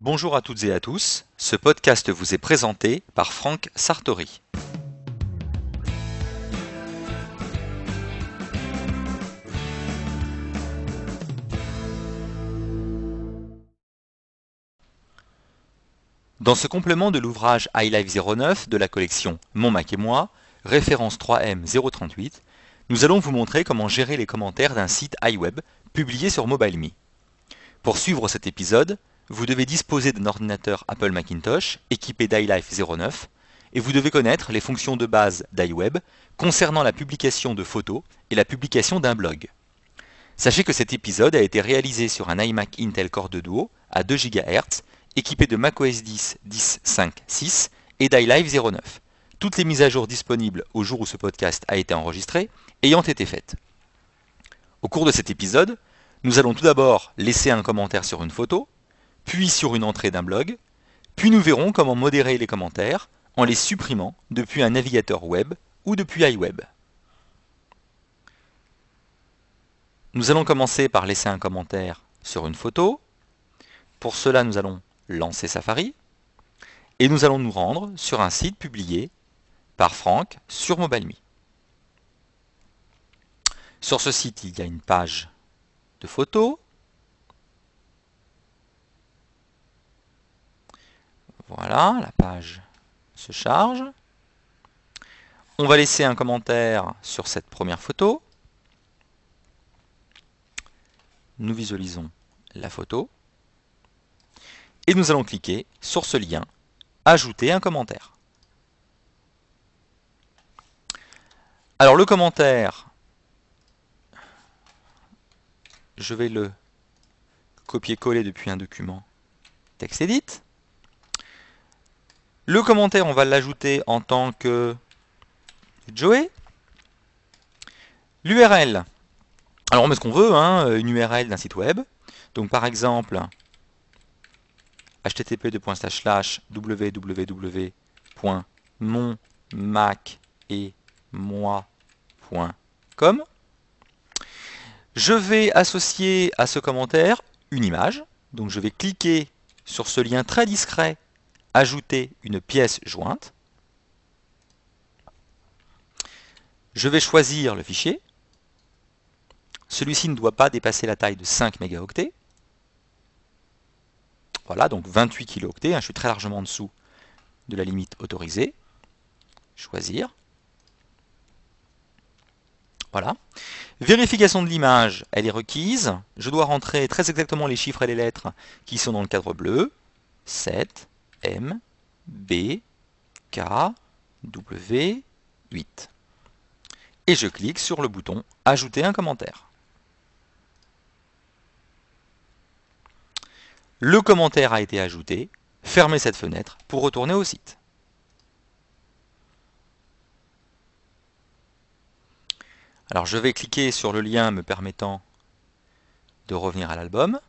Bonjour à toutes et à tous, ce podcast vous est présenté par Franck Sartori. Dans ce complément de l'ouvrage iLife 09 de la collection Mon Mac et moi, référence 3M038, nous allons vous montrer comment gérer les commentaires d'un site iWeb publié sur MobileMe. Pour suivre cet épisode, vous devez disposer d'un ordinateur Apple Macintosh équipé d'iLife 09 et vous devez connaître les fonctions de base d'iWeb concernant la publication de photos et la publication d'un blog. Sachez que cet épisode a été réalisé sur un iMac Intel Core 2 Duo à 2 GHz équipé de macOS 10 10.5.6 et d'iLive 09. Toutes les mises à jour disponibles au jour où ce podcast a été enregistré ayant été faites. Au cours de cet épisode, nous allons tout d'abord laisser un commentaire sur une photo, puis sur une entrée d'un blog, puis nous verrons comment modérer les commentaires en les supprimant depuis un navigateur web ou depuis iWeb. Nous allons commencer par laisser un commentaire sur une photo. Pour cela, nous allons lancer Safari et nous allons nous rendre sur un site publié par Franck sur MobileMe. Sur ce site, il y a une page de photos. Voilà, la page se charge. On va laisser un commentaire sur cette première photo. Nous visualisons la photo et nous allons cliquer sur ce lien « Ajouter un commentaire ». Alors le commentaire, je vais le copier-coller depuis un document TextEdit. Le commentaire, on va l'ajouter en tant que Joey. L'URL, alors on met ce qu'on veut, hein, une URL d'un site web. Donc par exemple, http://www.monmacetmoi.com. Je vais associer à ce commentaire une image. Donc je vais cliquer sur ce lien très discret, ajouter une pièce jointe. Je vais choisir le fichier. Celui-ci ne doit pas dépasser la taille de 5 mégaoctets. Voilà, donc 28 kilooctets, hein, je suis très largement en dessous de la limite autorisée. Choisir. Voilà. Vérification de l'image, elle est requise. Je dois rentrer très exactement les chiffres et les lettres qui sont dans le cadre bleu. 7, M, B, K, W, 8. Et je clique sur le bouton Ajouter un commentaire. Le commentaire a été ajouté. Fermez cette fenêtre pour retourner au site. Alors je vais cliquer sur le lien me permettant de revenir à l'album.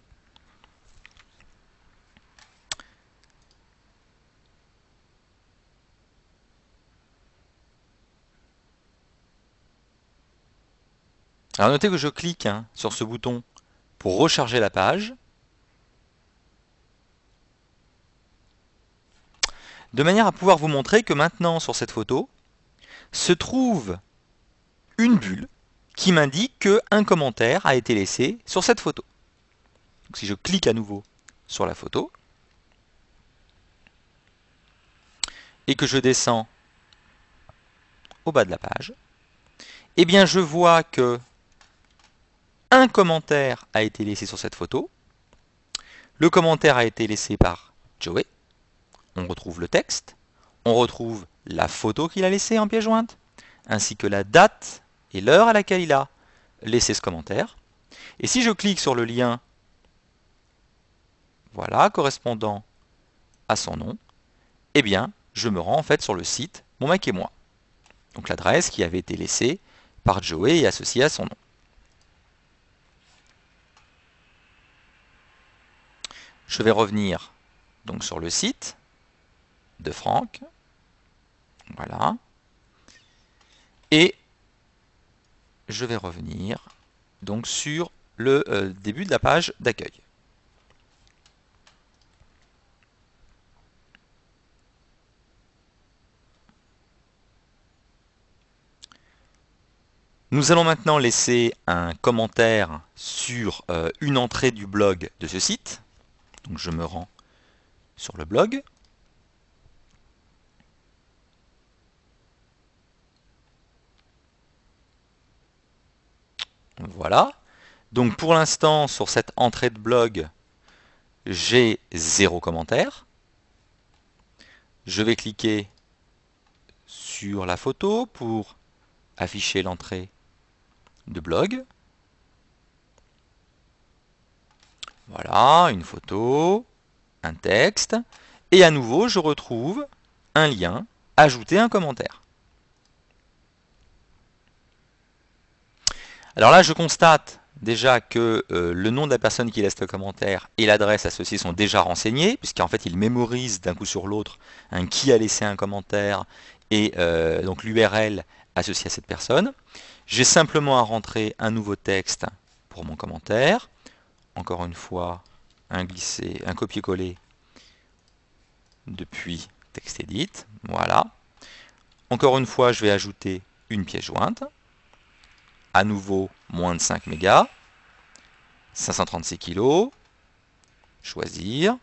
Alors notez que je clique hein, sur ce bouton pour recharger la page. de manière à pouvoir vous montrer que maintenant sur cette photo se trouve une bulle qui m'indique qu'un commentaire a été laissé sur cette photo. Si je clique à nouveau sur la photo et que je descends au bas de la page, eh bien je vois que un commentaire a été laissé sur cette photo. Le commentaire a été laissé par Joey on retrouve le texte, on retrouve la photo qu'il a laissée en pièce jointe, ainsi que la date et l'heure à laquelle il a laissé ce commentaire. Et si je clique sur le lien, voilà, correspondant à son nom, eh bien, je me rends en fait sur le site Mon Mac et moi. Donc l'adresse qui avait été laissée par Joey et associée à son nom. Je vais revenir donc sur le site de Franck. Voilà. Et je vais revenir donc sur le euh, début de la page d'accueil. Nous allons maintenant laisser un commentaire sur euh, une entrée du blog de ce site. Je me rends sur le blog. Voilà. Donc pour l'instant, sur cette entrée de blog, j'ai zéro commentaire. Je vais cliquer sur la photo pour afficher l'entrée de blog. Voilà, une photo, un texte, et à nouveau je retrouve un lien, ajouter un commentaire. Alors là je constate déjà que euh, le nom de la personne qui laisse le commentaire et l'adresse associée sont déjà renseignés, puisqu'en fait il mémorise d'un coup sur l'autre un qui a laissé un commentaire et euh, donc l'URL associée à cette personne. J'ai simplement à rentrer un nouveau texte pour mon commentaire. Encore une fois, un glisser, un copier-coller depuis TextEdit. Voilà. Encore une fois, je vais ajouter une pièce jointe à nouveau moins de 5 mégas, 536 kg, choisir.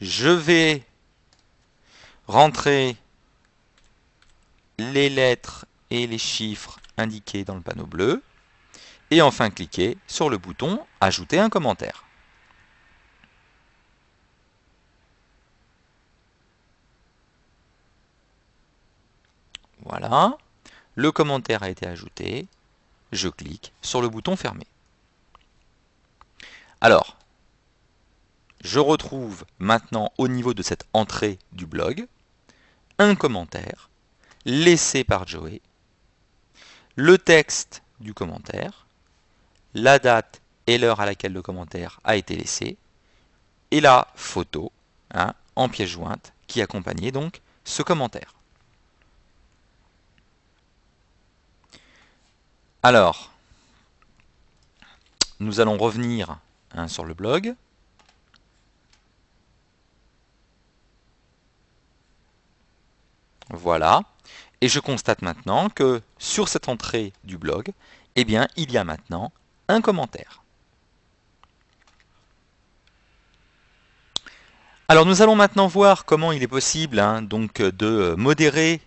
Je vais rentrer les lettres et les chiffres indiqués dans le panneau bleu, et enfin cliquer sur le bouton Ajouter un commentaire. Voilà. Le commentaire a été ajouté. Je clique sur le bouton fermer. Alors, je retrouve maintenant au niveau de cette entrée du blog un commentaire laissé par Joey, le texte du commentaire, la date et l'heure à laquelle le commentaire a été laissé, et la photo hein, en pièce jointe qui accompagnait donc ce commentaire. Alors, nous allons revenir hein, sur le blog. Voilà. Et je constate maintenant que sur cette entrée du blog, eh bien, il y a maintenant un commentaire. Alors nous allons maintenant voir comment il est possible hein, donc de modérer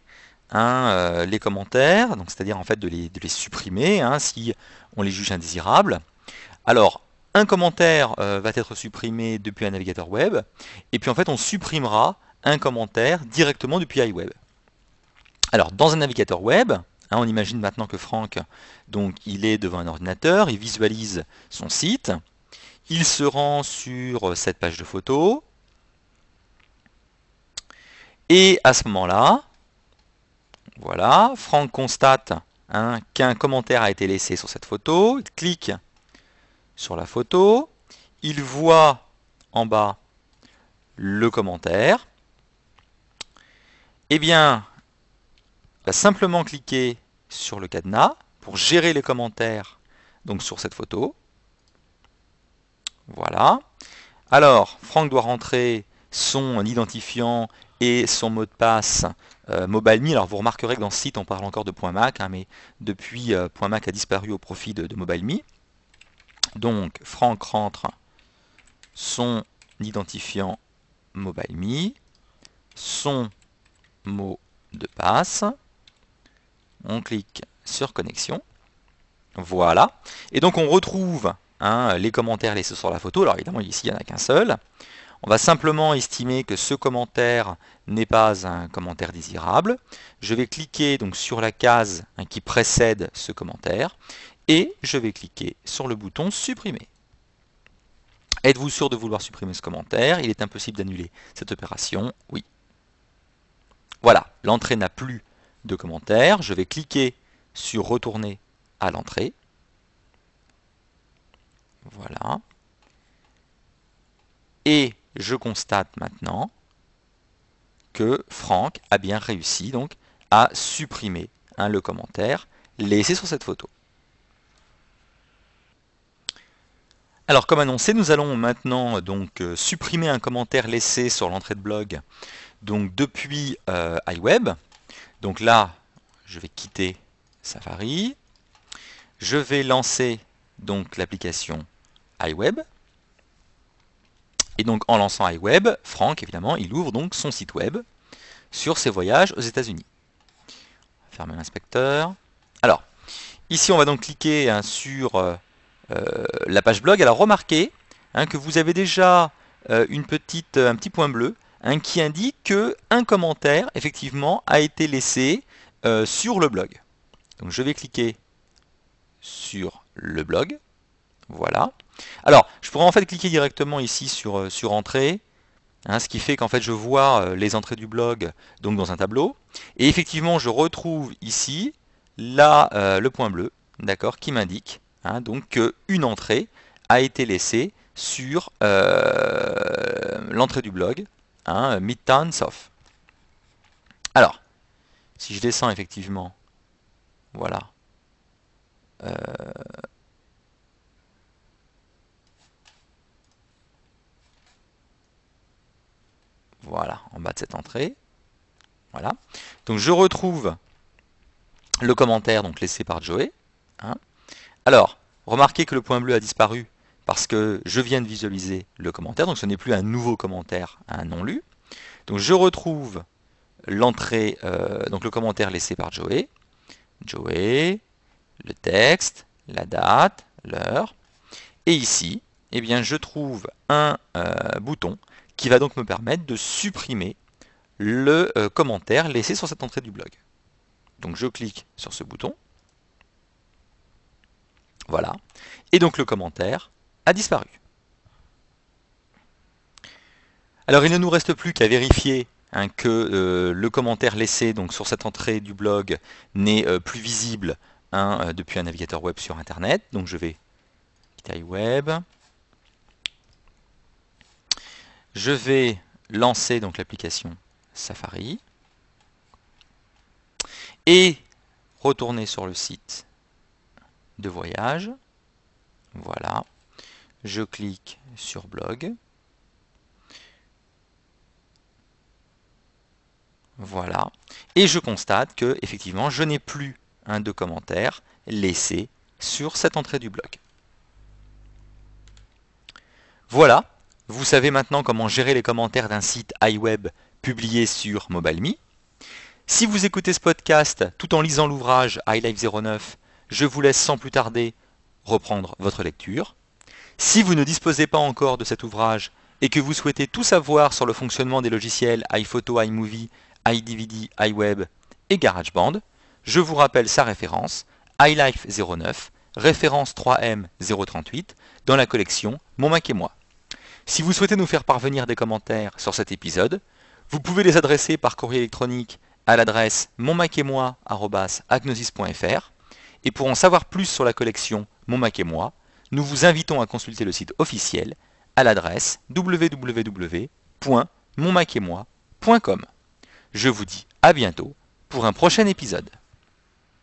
euh, les commentaires, c'est-à-dire en fait de les, supprimer hein, si on les juge indésirables. Alors, un commentaire euh, va être supprimé depuis un navigateur web, et puis en fait on supprimera un commentaire directement depuis iWeb. Alors, dans un navigateur web, hein, on imagine maintenant que Franck, donc, il est devant un ordinateur, il visualise son site, il se rend sur cette page de photos, et à ce moment-là, voilà, Franck constate hein, qu'un commentaire a été laissé sur cette photo. Il clique sur la photo. Il voit en bas le commentaire. Eh bien, il va simplement cliquer sur le cadenas pour gérer les commentaires donc sur cette photo. Voilà. Alors, Franck doit rentrer son identifiant et son mot de passe euh, MobileMe. Alors vous remarquerez que dans ce site on parle encore de .Mac, hein, mais depuis euh, .Mac a disparu au profit de, de MobileMe. Donc Franck rentre son identifiant MobileMe, son mot de passe. On clique sur connexion. Voilà. Et donc on retrouve hein, les commentaires laissés sur la photo. Alors évidemment ici il n'y en a qu'un seul. On va simplement estimer que ce commentaire n'est pas un commentaire désirable. Je vais cliquer donc sur la case hein, qui précède ce commentaire et je vais cliquer sur le bouton supprimer. Êtes-vous sûr de vouloir supprimer ce commentaire? Il est impossible d'annuler cette opération. Oui. Voilà, l'entrée n'a plus de commentaire. Je vais cliquer sur retourner à l'entrée. Voilà. Et je constate maintenant que Franck a bien réussi donc à supprimer hein, le commentaire laissé sur cette photo. Alors comme annoncé, nous allons maintenant donc euh, supprimer un commentaire laissé sur l'entrée de blog donc depuis euh, iWeb. Donc là, je vais quitter Safari. Je vais lancer donc l'application iWeb. Et donc en lançant iWeb, Franck évidemment, il ouvre donc son site web sur ses voyages aux États-Unis. Fermer l'inspecteur. Alors, ici on va donc cliquer hein, sur euh, euh, la page blog. Alors remarquez hein, que vous avez déjà euh, un petit point bleu hein, qui indique que un commentaire effectivement a été laissé sur le blog. Donc je vais cliquer sur le blog. Voilà. Alors, je pourrais en fait cliquer directement ici sur, euh, sur Entrée, hein, ce qui fait qu'en fait je vois euh, les entrées du blog donc dans un tableau. Et effectivement, je retrouve ici là, euh, le point bleu, d'accord, qui m'indique hein, donc qu'une entrée a été laissée sur l'entrée du blog, hein, Midtown Soft. Alors, si je descends effectivement, voilà, Voilà, en bas de cette entrée. Voilà. Donc je retrouve le commentaire donc laissé par Joey. Hein. Alors, remarquez que le point bleu a disparu parce que je viens de visualiser le commentaire, donc ce n'est plus un nouveau commentaire, un non lu. Donc je retrouve l'entrée, euh, donc le commentaire laissé par Joey. Joey, le texte, la date, l'heure. Et ici, eh bien, je trouve un euh, bouton qui va donc me permettre de supprimer le euh, commentaire laissé sur cette entrée du blog. Donc je clique sur ce bouton. Voilà. Et donc le commentaire a disparu. Alors il ne nous reste plus qu'à vérifier hein, que euh, le commentaire laissé donc, sur cette entrée du blog n'est euh, plus visible hein, depuis un navigateur web sur Internet. Donc je vais quitter web. Je vais lancer donc l'application Safari et retourner sur le site de voyage. Voilà. Je clique sur blog. Voilà. Et je constate que effectivement, je n'ai plus un de commentaires laissé sur cette entrée du blog. Voilà, vous savez maintenant comment gérer les commentaires d'un site iWeb publié sur MobileMe. Si vous écoutez ce podcast tout en lisant l'ouvrage iLife 09, je vous laisse sans plus tarder reprendre votre lecture. Si vous ne disposez pas encore de cet ouvrage et que vous souhaitez tout savoir sur le fonctionnement des logiciels iPhoto, iMovie, iDVD, iWeb et GarageBand, je vous rappelle sa référence, iLife 09, référence 3M038, dans la collection Mon Mac et moi. Si vous souhaitez nous faire parvenir des commentaires sur cet épisode, vous pouvez les adresser par courrier électronique à l'adresse monmac-et-moi@agnosis.fr. Et pour en savoir plus sur la collection Mon Mac et moi, nous vous invitons à consulter le site officiel à l'adresse www.monmac-et-moi.com. Je vous dis à bientôt pour un prochain épisode.